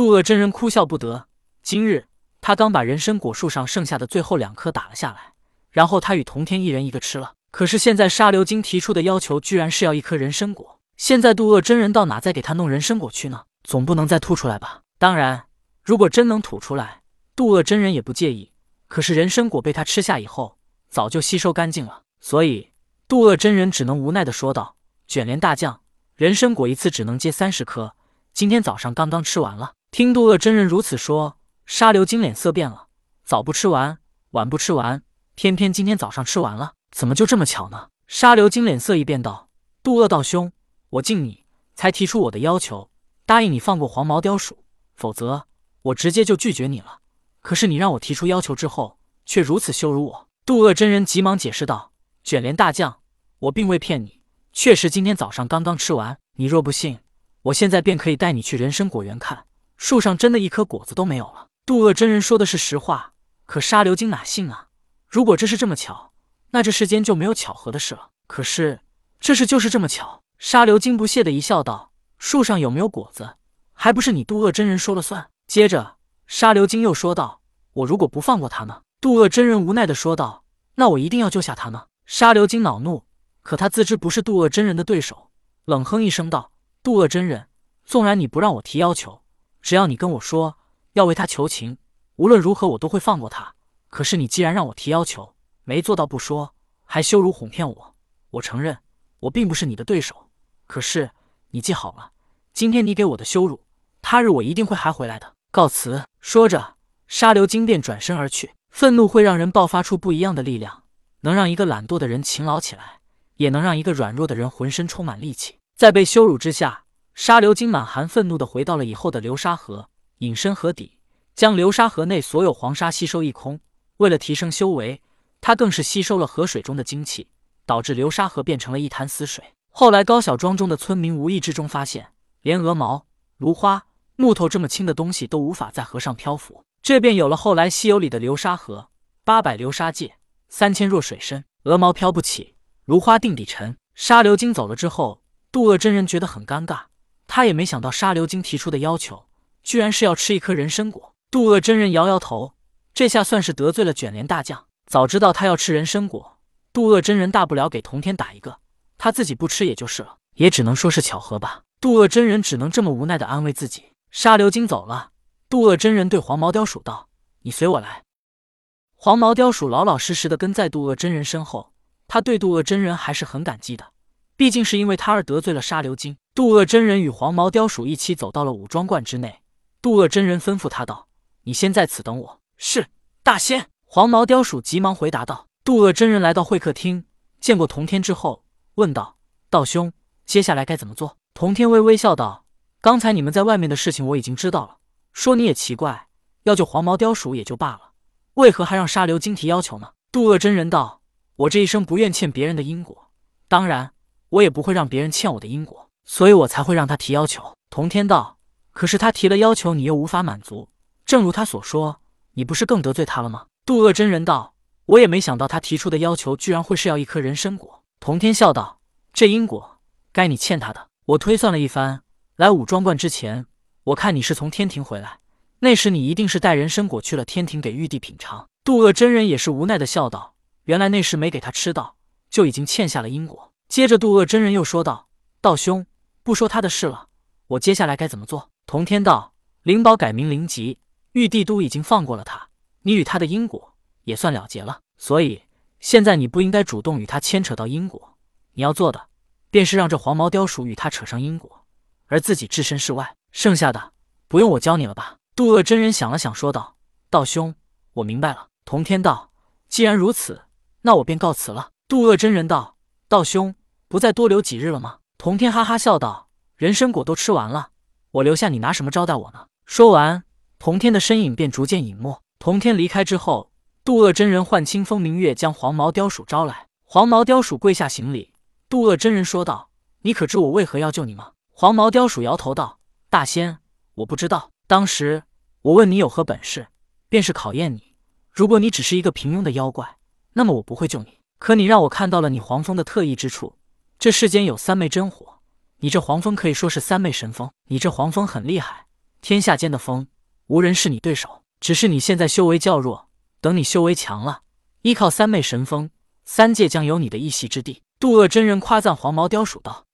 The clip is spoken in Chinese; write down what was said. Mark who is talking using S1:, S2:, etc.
S1: 渡恶真人哭笑不得。今日他刚把人参果树上剩下的最后两颗打了下来，然后他与童天一人一个吃了。可是现在沙流金提出的要求居然是要一颗人参果。现在渡恶真人到哪再给他弄人参果去呢？总不能再吐出来吧？当然，如果真能吐出来，渡恶真人也不介意。可是人参果被他吃下以后，早就吸收干净了，所以渡恶真人只能无奈的说道：“卷帘大将，人参果一次只能接三十颗，今天早上刚刚吃完了。”听渡恶真人如此说，沙流金脸色变了。早不吃完，晚不吃完，偏偏今天早上吃完了，怎么就这么巧呢？沙流金脸色一变道：“渡恶道兄。”我敬你，才提出我的要求，答应你放过黄毛雕鼠，否则我直接就拒绝你了。可是你让我提出要求之后，却如此羞辱我。渡恶真人急忙解释道：“卷帘大将，我并未骗你，确实今天早上刚刚吃完。你若不信，我现在便可以带你去人参果园看，树上真的一颗果子都没有了。”渡恶真人说的是实话，可沙流金哪信啊？如果这是这么巧，那这世间就没有巧合的事了。可是这事就是这么巧。沙流金不屑的一笑，道：“树上有没有果子，还不是你渡恶真人说了算？”接着，沙流金又说道：“我如果不放过他呢？”渡恶真人无奈的说道：“那我一定要救下他呢。”沙流金恼怒，可他自知不是渡恶真人的对手，冷哼一声道：“渡恶真人，纵然你不让我提要求，只要你跟我说要为他求情，无论如何我都会放过他。可是你既然让我提要求，没做到不说，还羞辱哄骗我，我承认我并不是你的对手。”可是你记好了，今天你给我的羞辱，他日我一定会还回来的。告辞。说着，沙流金便转身而去。愤怒会让人爆发出不一样的力量，能让一个懒惰的人勤劳起来，也能让一个软弱的人浑身充满力气。在被羞辱之下，沙流金满含愤怒的回到了以后的流沙河，隐身河底，将流沙河内所有黄沙吸收一空。为了提升修为，他更是吸收了河水中的精气，导致流沙河变成了一潭死水。后来，高小庄中的村民无意之中发现，连鹅毛、芦花、木头这么轻的东西都无法在河上漂浮，这便有了后来西游里的流沙河。八百流沙界，三千弱水深，鹅毛飘不起，芦花定底沉。沙流金走了之后，渡恶真人觉得很尴尬，他也没想到沙流金提出的要求，居然是要吃一颗人参果。渡恶真人摇摇头，这下算是得罪了卷帘大将。早知道他要吃人参果，渡恶真人大不了给童天打一个。他自己不吃也就是了，也只能说是巧合吧。渡恶真人只能这么无奈的安慰自己。沙流金走了，渡恶真人对黄毛雕鼠道：“你随我来。”黄毛雕鼠老老实实的跟在渡恶真人身后，他对渡恶真人还是很感激的，毕竟是因为他而得罪了沙流金。渡恶真人与黄毛雕鼠一起走到了武装观之内，渡恶真人吩咐他道：“你先在此等我。”是大仙。黄毛雕鼠急忙回答道。渡恶真人来到会客厅，见过童天之后。问道：“道兄，接下来该怎么做？”童天微微笑道：“刚才你们在外面的事情我已经知道了。说你也奇怪，要救黄毛雕鼠也就罢了，为何还让沙流金提要求呢？”渡恶真人道：“我这一生不愿欠别人的因果，当然，我也不会让别人欠我的因果，所以我才会让他提要求。”童天道：“可是他提了要求，你又无法满足，正如他所说，你不是更得罪他了吗？”渡恶真人道：“我也没想到他提出的要求居然会是要一颗人参果。”童天笑道：“这因果该你欠他的。我推算了一番，来武装观之前，我看你是从天庭回来，那时你一定是带人参果去了天庭给玉帝品尝。”渡恶真人也是无奈的笑道：“原来那时没给他吃到，就已经欠下了因果。”接着，渡恶真人又说道：“道兄，不说他的事了，我接下来该怎么做？”童天道：“灵宝改名灵吉，玉帝都已经放过了他，你与他的因果也算了结了，所以。”现在你不应该主动与他牵扯到因果，你要做的便是让这黄毛雕鼠与他扯上因果，而自己置身事外。剩下的不用我教你了吧？渡恶真人想了想，说道：“道兄，我明白了。”童天道：“既然如此，那我便告辞了。”渡恶真人道：“道兄，不再多留几日了吗？”童天哈哈笑道：“人参果都吃完了，我留下你拿什么招待我呢？”说完，童天的身影便逐渐隐没。童天离开之后。渡恶真人唤清风明月，将黄毛雕鼠招来。黄毛雕鼠跪下行礼。渡恶真人说道：“你可知我为何要救你吗？”黄毛雕鼠摇头道：“大仙，我不知道。当时我问你有何本事，便是考验你。如果你只是一个平庸的妖怪，那么我不会救你。可你让我看到了你黄蜂的特异之处。这世间有三昧真火，你这黄蜂可以说是三昧神蜂。你这黄蜂很厉害，天下间的风，无人是你对手。只是你现在修为较弱，等你修为强了，依靠三昧神风，三界将有你的一席之地。”渡恶真人夸赞黄毛雕鼠道：“